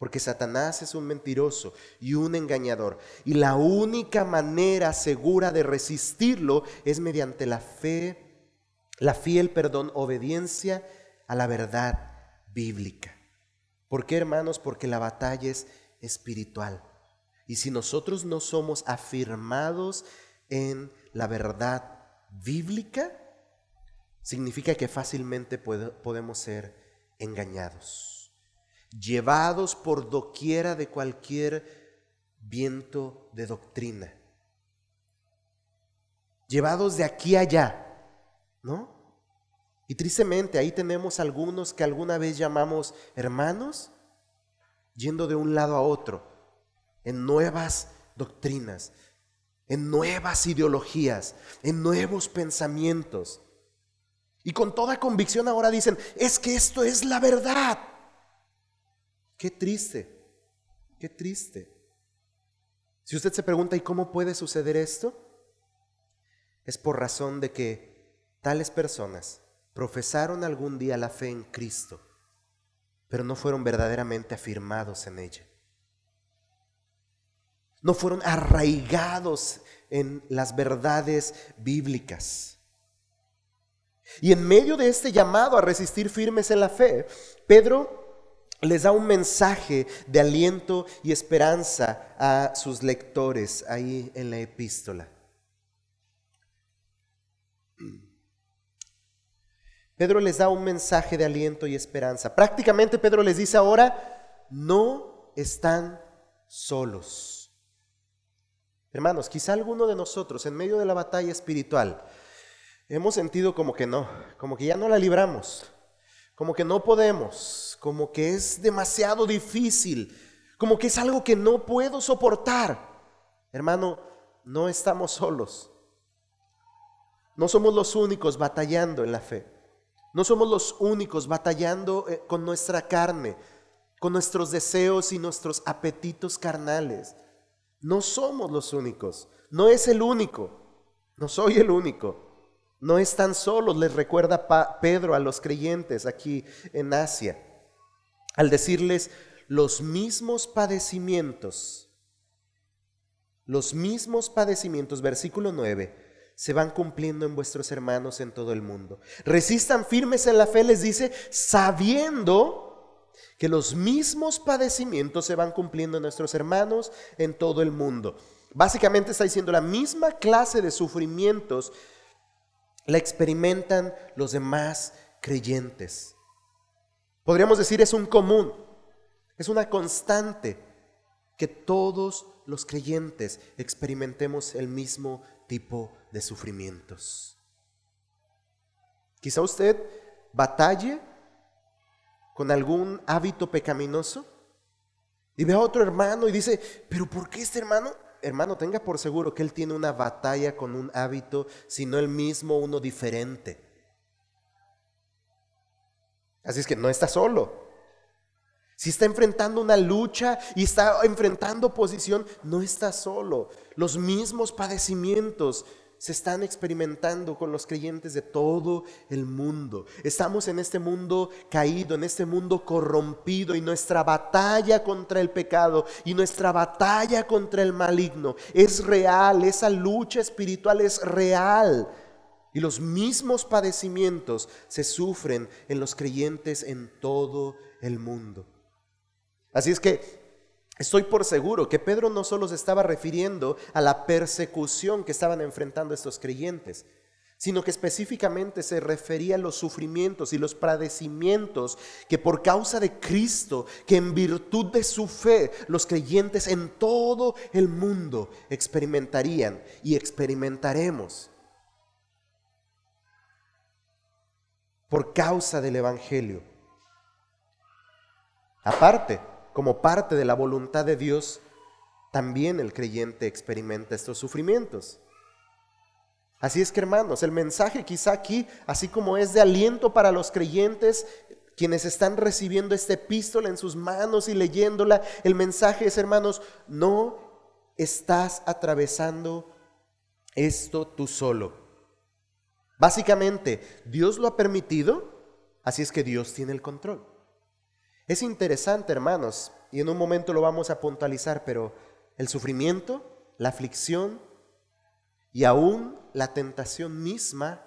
Porque Satanás es un mentiroso y un engañador. Y la única manera segura de resistirlo es mediante la fe, la fiel, perdón, obediencia a la verdad bíblica. ¿Por qué, hermanos? Porque la batalla es espiritual. Y si nosotros no somos afirmados en la verdad bíblica, significa que fácilmente podemos ser engañados llevados por doquiera de cualquier viento de doctrina, llevados de aquí allá, ¿no? Y tristemente ahí tenemos algunos que alguna vez llamamos hermanos, yendo de un lado a otro, en nuevas doctrinas, en nuevas ideologías, en nuevos pensamientos. Y con toda convicción ahora dicen, es que esto es la verdad. Qué triste, qué triste. Si usted se pregunta, ¿y cómo puede suceder esto? Es por razón de que tales personas profesaron algún día la fe en Cristo, pero no fueron verdaderamente afirmados en ella. No fueron arraigados en las verdades bíblicas. Y en medio de este llamado a resistir firmes en la fe, Pedro les da un mensaje de aliento y esperanza a sus lectores ahí en la epístola. Pedro les da un mensaje de aliento y esperanza. Prácticamente Pedro les dice ahora, no están solos. Hermanos, quizá alguno de nosotros en medio de la batalla espiritual hemos sentido como que no, como que ya no la libramos, como que no podemos, como que es demasiado difícil, como que es algo que no puedo soportar. Hermano, no estamos solos. No somos los únicos batallando en la fe. No somos los únicos batallando eh, con nuestra carne, con nuestros deseos y nuestros apetitos carnales. No somos los únicos. No es el único. No soy el único. No están solos, les recuerda Pedro a los creyentes aquí en Asia al decirles los mismos padecimientos, los mismos padecimientos, versículo 9, se van cumpliendo en vuestros hermanos en todo el mundo. Resistan firmes en la fe, les dice, sabiendo que los mismos padecimientos se van cumpliendo en nuestros hermanos en todo el mundo. Básicamente está diciendo la misma clase de sufrimientos la experimentan los demás creyentes. Podríamos decir es un común, es una constante que todos los creyentes experimentemos el mismo tipo de sufrimientos. Quizá usted batalle con algún hábito pecaminoso y ve a otro hermano y dice, pero ¿por qué este hermano? Hermano, tenga por seguro que él tiene una batalla con un hábito, sino el mismo, uno diferente. Así es que no está solo. Si está enfrentando una lucha y está enfrentando oposición, no está solo. Los mismos padecimientos se están experimentando con los creyentes de todo el mundo. Estamos en este mundo caído, en este mundo corrompido y nuestra batalla contra el pecado y nuestra batalla contra el maligno es real, esa lucha espiritual es real. Y los mismos padecimientos se sufren en los creyentes en todo el mundo. Así es que estoy por seguro que Pedro no solo se estaba refiriendo a la persecución que estaban enfrentando estos creyentes, sino que específicamente se refería a los sufrimientos y los padecimientos que por causa de Cristo, que en virtud de su fe, los creyentes en todo el mundo experimentarían y experimentaremos. por causa del Evangelio. Aparte, como parte de la voluntad de Dios, también el creyente experimenta estos sufrimientos. Así es que hermanos, el mensaje quizá aquí, así como es de aliento para los creyentes, quienes están recibiendo esta epístola en sus manos y leyéndola, el mensaje es, hermanos, no estás atravesando esto tú solo. Básicamente, Dios lo ha permitido, así es que Dios tiene el control. Es interesante, hermanos, y en un momento lo vamos a puntualizar, pero el sufrimiento, la aflicción y aún la tentación misma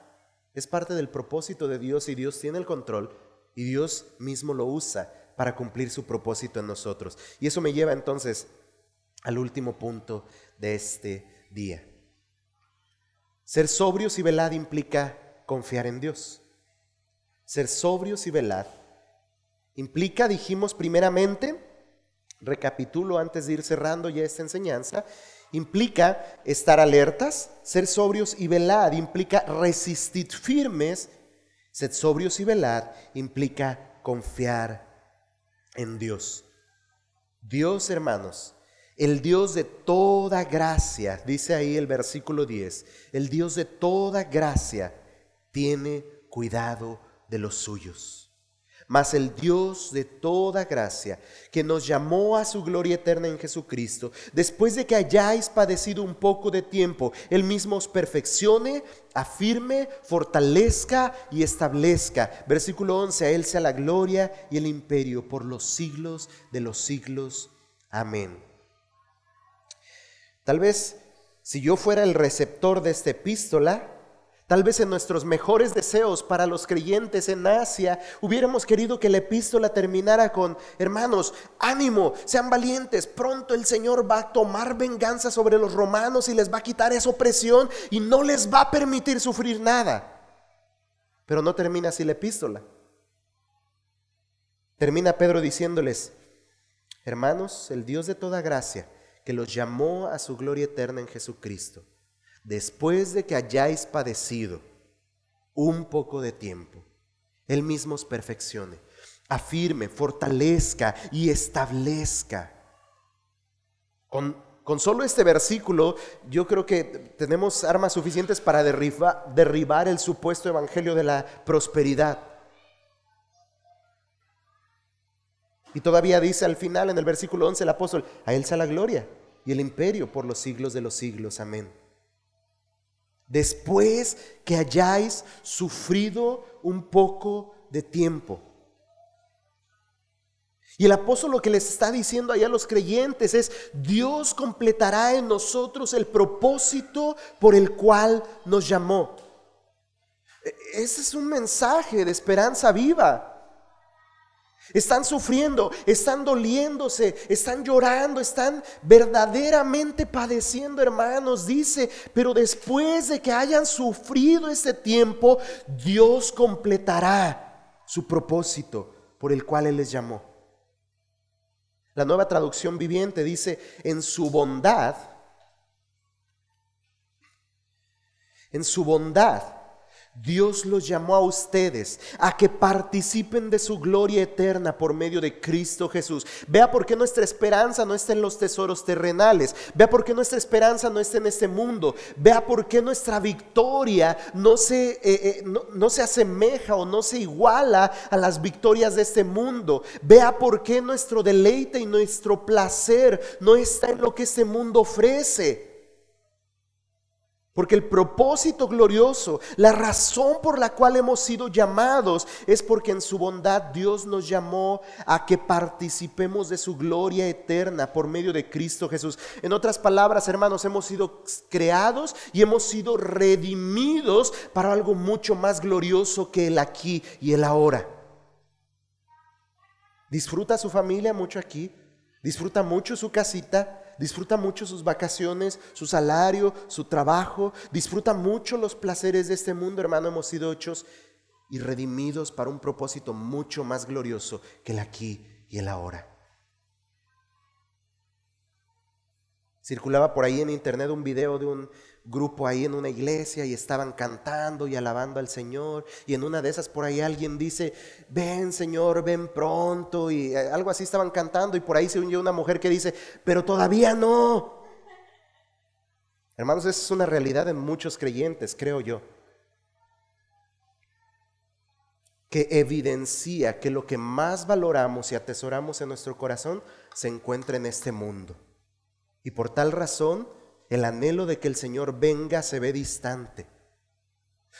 es parte del propósito de Dios y Dios tiene el control y Dios mismo lo usa para cumplir su propósito en nosotros. Y eso me lleva entonces al último punto de este día. Ser sobrios y velad implica confiar en Dios. Ser sobrios y velad implica, dijimos primeramente, recapitulo antes de ir cerrando ya esta enseñanza, implica estar alertas, ser sobrios y velad, implica resistir firmes, ser sobrios y velad, implica confiar en Dios. Dios, hermanos, el Dios de toda gracia, dice ahí el versículo 10, el Dios de toda gracia tiene cuidado de los suyos. Mas el Dios de toda gracia, que nos llamó a su gloria eterna en Jesucristo, después de que hayáis padecido un poco de tiempo, Él mismo os perfeccione, afirme, fortalezca y establezca. Versículo 11, a Él sea la gloria y el imperio por los siglos de los siglos. Amén. Tal vez si yo fuera el receptor de esta epístola, tal vez en nuestros mejores deseos para los creyentes en Asia, hubiéramos querido que la epístola terminara con, hermanos, ánimo, sean valientes, pronto el Señor va a tomar venganza sobre los romanos y les va a quitar esa opresión y no les va a permitir sufrir nada. Pero no termina así la epístola. Termina Pedro diciéndoles, hermanos, el Dios de toda gracia, que los llamó a su gloria eterna en Jesucristo, después de que hayáis padecido un poco de tiempo, Él mismo os perfeccione, afirme, fortalezca y establezca. Con, con solo este versículo, yo creo que tenemos armas suficientes para derribar el supuesto evangelio de la prosperidad. Y todavía dice al final, en el versículo 11, el apóstol, a Él sea la gloria y el imperio por los siglos de los siglos. Amén. Después que hayáis sufrido un poco de tiempo. Y el apóstol lo que les está diciendo allá a los creyentes es, Dios completará en nosotros el propósito por el cual nos llamó. E-, ese es un mensaje de esperanza viva. Están sufriendo, están doliéndose, están llorando, están verdaderamente padeciendo, hermanos. Dice, pero después de que hayan sufrido este tiempo, Dios completará su propósito por el cual Él les llamó. La nueva traducción viviente dice, en su bondad, en su bondad Dios los llamó a ustedes a que participen de su gloria eterna por medio de Cristo Jesús. Vea por qué nuestra esperanza no está en los tesoros terrenales. Vea por qué nuestra esperanza no está en este mundo. Vea por qué nuestra victoria no se, eh, eh, no se asemeja o no se iguala a las victorias de este mundo. Vea por qué nuestro deleite y nuestro placer no está en lo que este mundo ofrece. Porque el propósito glorioso, la razón por la cual hemos sido llamados es porque en su bondad Dios nos llamó a que participemos de su gloria eterna por medio de Cristo Jesús. En otras palabras, hermanos, hemos sido creados y hemos sido redimidos para algo mucho más glorioso que el aquí y el ahora. Disfruta su familia mucho aquí, disfruta mucho su casita, disfruta mucho sus vacaciones, su salario, su trabajo, disfruta mucho los placeres de este mundo, hermano, hemos sido hechos y redimidos para un propósito mucho más glorioso que el aquí y el ahora. Circulaba por ahí en internet un video de un grupo ahí en una iglesia y estaban cantando y alabando al Señor. Y en una de esas por ahí alguien dice, ven Señor, ven pronto. Y eh, algo así estaban cantando y por ahí se unió una mujer que dice, pero todavía no. Hermanos, esa es una realidad en muchos creyentes, creo yo. Que evidencia que lo que más valoramos y atesoramos en nuestro corazón se encuentra en este mundo. Y por tal razón, el anhelo de que el Señor venga se ve distante.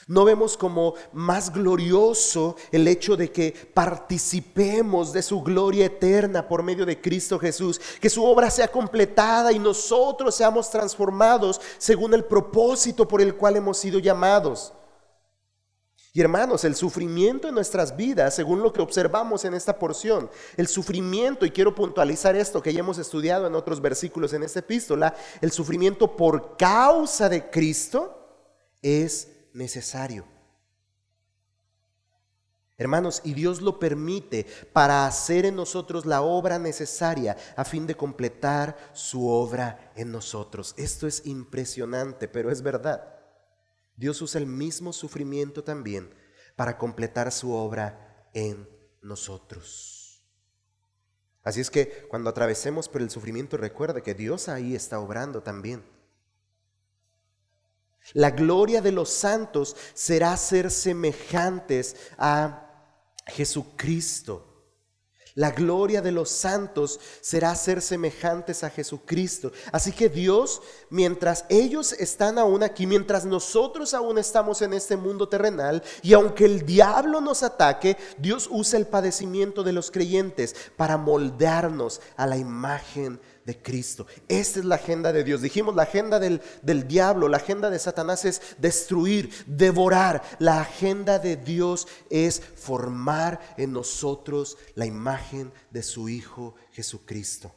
No vemos como más glorioso el hecho de que participemos de su gloria eterna por medio de Cristo Jesús, que su obra sea completada y nosotros seamos transformados según el propósito por el cual hemos sido llamados. Y hermanos, el sufrimiento en nuestras vidas, según lo que observamos en esta porción, el sufrimiento, y quiero puntualizar esto que ya hemos estudiado en otros versículos en esta epístola, el sufrimiento por causa de Cristo es necesario. Hermanos, y Dios lo permite para hacer en nosotros la obra necesaria a fin de completar su obra en nosotros. Esto es impresionante, pero es verdad. Dios usa el mismo sufrimiento también para completar su obra en nosotros. Así es que cuando atravesemos por el sufrimiento, recuerde que Dios ahí está obrando también. La gloria de los santos será ser semejantes a Jesucristo. La gloria de los santos será ser semejantes a Jesucristo. Así que Dios, mientras ellos están aún aquí, mientras nosotros aún estamos en este mundo terrenal, y aunque el diablo nos ataque, Dios usa el padecimiento de los creyentes para moldearnos a la imagen de Cristo. Esta es la agenda de Dios. Dijimos, la agenda del, del, diablo, la agenda de Satanás es destruir, devorar. La agenda de Dios es formar en nosotros la imagen de su Hijo Jesucristo.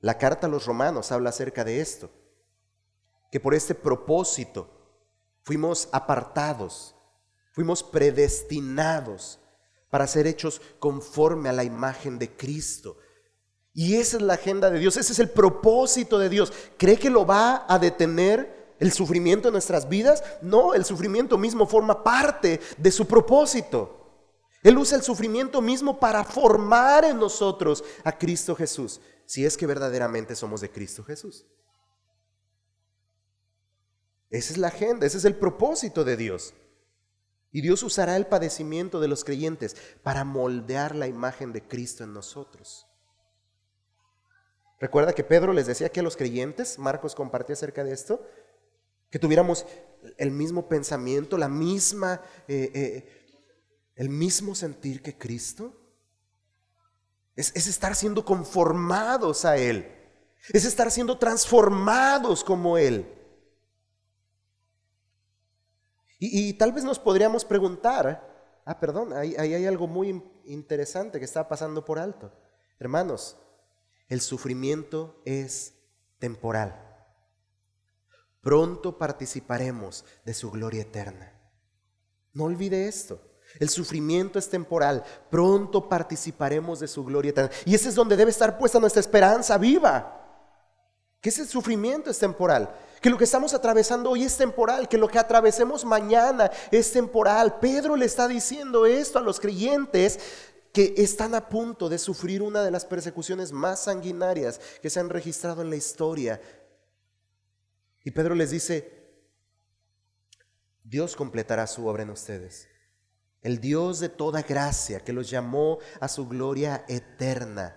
La carta a los romanos habla acerca de esto, que por este propósito fuimos apartados, fuimos predestinados para ser hechos conforme a la imagen de Cristo y esa es la agenda de Dios, ese es el propósito de Dios. ¿Cree que lo va a detener el sufrimiento en nuestras vidas? No, el sufrimiento mismo forma parte de su propósito. Él usa el sufrimiento mismo para formar en nosotros a Cristo Jesús, si es que verdaderamente somos de Cristo Jesús. Esa es la agenda, ese es el propósito de Dios. Y Dios usará el padecimiento de los creyentes para moldear la imagen de Cristo en nosotros. Recuerda que Pedro les decía que a los creyentes, Marcos compartió acerca de esto, que tuviéramos el mismo pensamiento, la misma, eh, eh, el mismo sentir que Cristo. Es, es estar siendo conformados a Él. Es estar siendo transformados como Él. Y, tal vez nos podríamos preguntar, ah, perdón, ahí, ahí hay algo muy interesante que está pasando por alto. Hermanos, el sufrimiento es temporal. Pronto participaremos de su gloria eterna. No olvide esto. El sufrimiento es temporal. Pronto participaremos de su gloria eterna. Y ese es donde debe estar puesta nuestra esperanza viva. Que ese sufrimiento es temporal. Que lo que estamos atravesando hoy es temporal. Que lo que atravesemos mañana es temporal. Pedro le está diciendo esto a los creyentes que están a punto de sufrir una de las persecuciones más sanguinarias que se han registrado en la historia. Y Pedro les dice, Dios completará su obra en ustedes. El Dios de toda gracia que los llamó a su gloria eterna.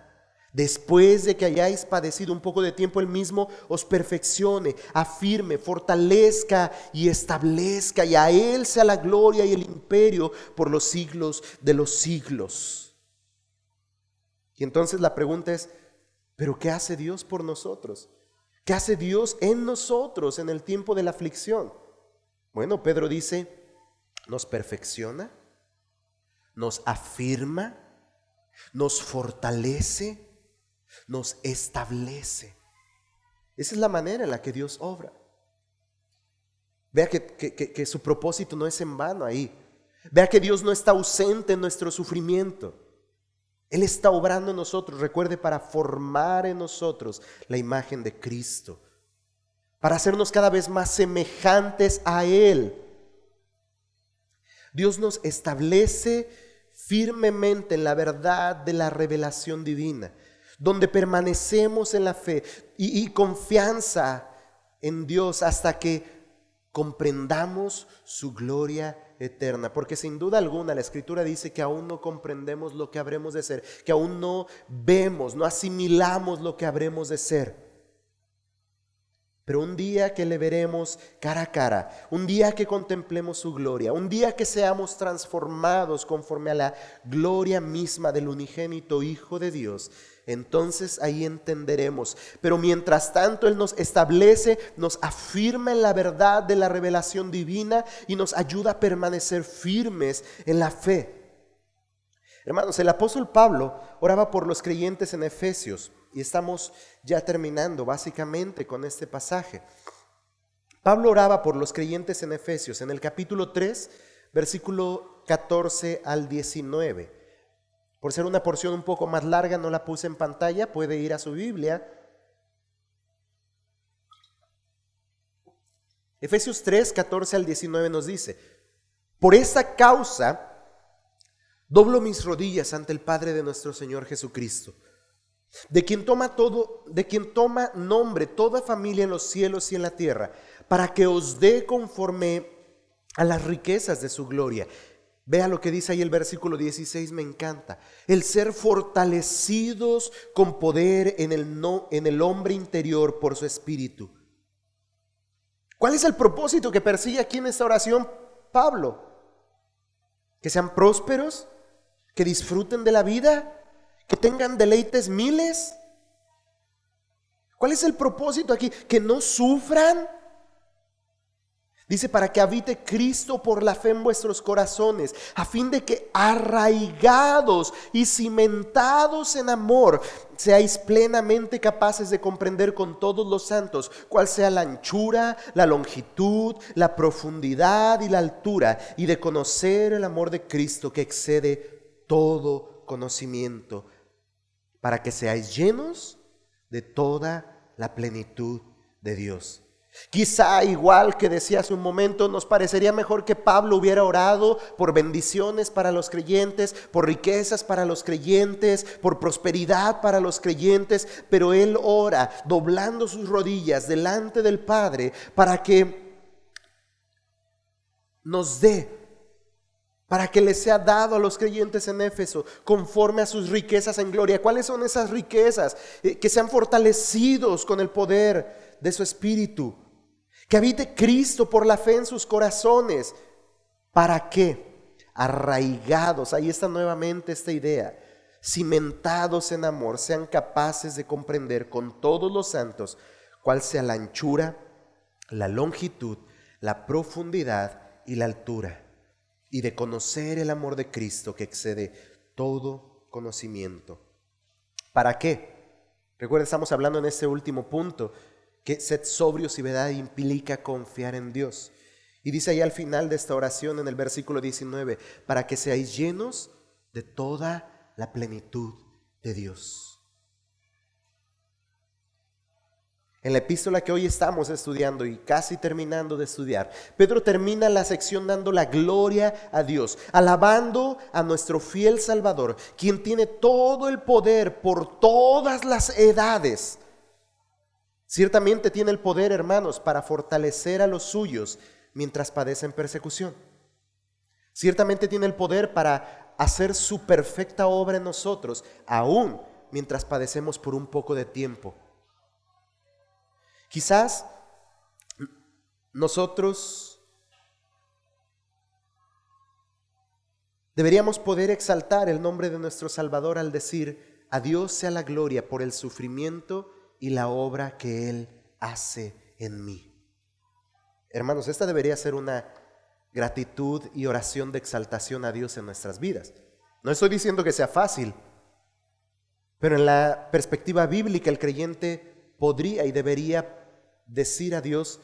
Después de que hayáis padecido un poco de tiempo, Él mismo os perfeccione, afirme, fortalezca y establezca. Y a Él sea la gloria y el imperio por los siglos de los siglos. Y entonces la pregunta es, ¿pero qué hace Dios por nosotros? ¿Qué hace Dios en nosotros en el tiempo de la aflicción? Bueno, Pedro dice, nos perfecciona, nos afirma, nos fortalece, nos establece. Esa es la manera en la que Dios obra. Vea que, que, su propósito no es en vano ahí. Vea que Dios no está ausente en nuestro sufrimiento. Él está obrando en nosotros, recuerde, para formar en nosotros la imagen de Cristo, para hacernos cada vez más semejantes a Él. Dios nos establece firmemente en la verdad de la revelación divina, donde permanecemos en la fe y, y confianza en Dios hasta que comprendamos su gloria eterna, porque sin duda alguna la escritura dice que aún no comprendemos lo que habremos de ser, que aún no vemos, no asimilamos lo que habremos de ser. Pero un día que le veremos cara a cara, un día que contemplemos su gloria, un día que seamos transformados conforme a la gloria misma del unigénito Hijo de Dios, entonces ahí entenderemos. Pero mientras tanto Él nos establece, nos afirma en la verdad de la revelación divina y nos ayuda a permanecer firmes en la fe. Hermanos, el apóstol Pablo oraba por los creyentes en Efesios y estamos ya terminando básicamente con este pasaje. Pablo oraba por los creyentes en Efesios en el capítulo 3, versículo 14 al 19. Por ser una porción un poco más larga, no la puse en pantalla, puede ir a su Biblia. Efesios 3, 14 al 19 nos dice, por esta causa doblo mis rodillas ante el Padre de nuestro Señor Jesucristo de quien toma todo, de quien toma nombre toda familia en los cielos y en la tierra, para que os dé conforme a las riquezas de su gloria. Vea lo que dice ahí el versículo 16, me encanta. El ser fortalecidos con poder en el, no, en el hombre interior por su espíritu. ¿Cuál es el propósito que persigue aquí en esta oración Pablo? Que sean prósperos, que disfruten de la vida, que tengan deleites miles. ¿Cuál es el propósito aquí? Que no sufran. Dice, para que habite Cristo por la fe en vuestros corazones, a fin de que arraigados y cimentados en amor, seáis plenamente capaces de comprender con todos los santos cuál sea la anchura, la longitud, la profundidad y la altura, y de conocer el amor de Cristo que excede todo conocimiento para que seáis llenos de toda la plenitud de Dios. Quizá igual que decía hace un momento, nos parecería mejor que Pablo hubiera orado por bendiciones para los creyentes, por riquezas para los creyentes, por prosperidad para los creyentes, pero él ora doblando sus rodillas delante del Padre para que nos dé para que les sea dado a los creyentes en Éfeso conforme a sus riquezas en gloria. ¿Cuáles son esas riquezas? Eh, que sean fortalecidos con el poder de su Espíritu. Que habite Cristo por la fe en sus corazones. ¿Para qué? Arraigados, ahí está nuevamente esta idea, cimentados en amor, sean capaces de comprender con todos los santos cuál sea la anchura, la longitud, la profundidad y la altura y de conocer el amor de Cristo que excede todo conocimiento. ¿Para qué? Recuerda, estamos hablando en este último punto, que sed sobrios y verdad implica confiar en Dios. Y dice ahí al final de esta oración en el versículo 19, para que seáis llenos de toda la plenitud de Dios. En la epístola que hoy estamos estudiando y casi terminando de estudiar, Pedro termina la sección dando la gloria a Dios, alabando a nuestro fiel Salvador, quien tiene todo el poder por todas las edades. Ciertamente tiene el poder, hermanos, para fortalecer a los suyos mientras padecen persecución. Ciertamente tiene el poder para hacer su perfecta obra en nosotros, aún mientras padecemos por un poco de tiempo. Quizás nosotros deberíamos poder exaltar el nombre de nuestro Salvador al decir, a Dios sea la gloria por el sufrimiento y la obra que Él hace en mí. Hermanos, esta debería ser una gratitud y oración de exaltación a Dios en nuestras vidas. No estoy diciendo que sea fácil, pero en la perspectiva bíblica el creyente podría y debería decir a Dios,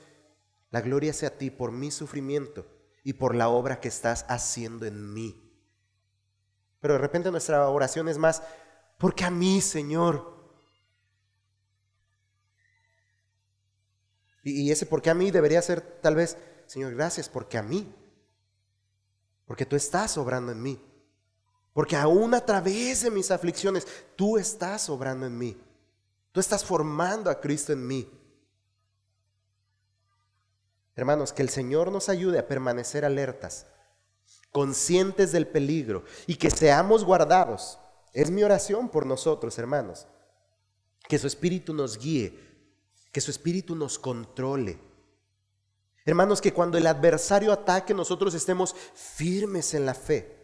la gloria sea a ti por mi sufrimiento y por la obra que estás haciendo en mí. Pero de repente nuestra oración es más, porque a mí, Señor. Y, ese porque a mí debería ser tal vez, Señor, gracias porque a mí. Porque tú estás obrando en mí. Porque aún a través de mis aflicciones, tú estás obrando en mí. Tú estás formando a Cristo en mí. Hermanos, que el Señor nos ayude a permanecer alertas, conscientes del peligro y que seamos guardados. Es mi oración por nosotros, hermanos. Que su Espíritu nos guíe que su espíritu nos controle. Hermanos, que cuando el adversario ataque nosotros estemos firmes en la fe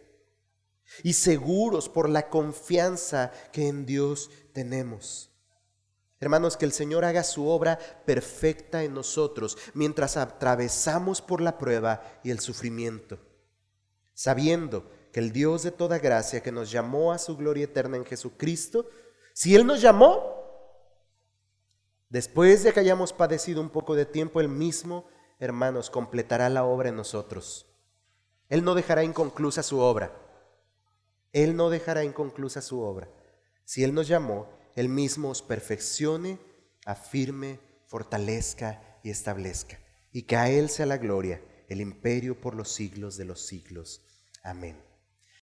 y seguros por la confianza que en Dios tenemos. Hermanos, que el Señor haga su obra perfecta en nosotros mientras atravesamos por la prueba y el sufrimiento, sabiendo que el Dios de toda gracia que nos llamó a su gloria eterna en Jesucristo, si Él nos llamó, después de que hayamos padecido un poco de tiempo, Él mismo, hermanos, completará la obra en nosotros. Él no dejará inconclusa su obra. Él no dejará inconclusa su obra. Si Él nos llamó, Él mismo os perfeccione, afirme, fortalezca y establezca. Y que a Él sea la gloria, el imperio por los siglos de los siglos. Amén.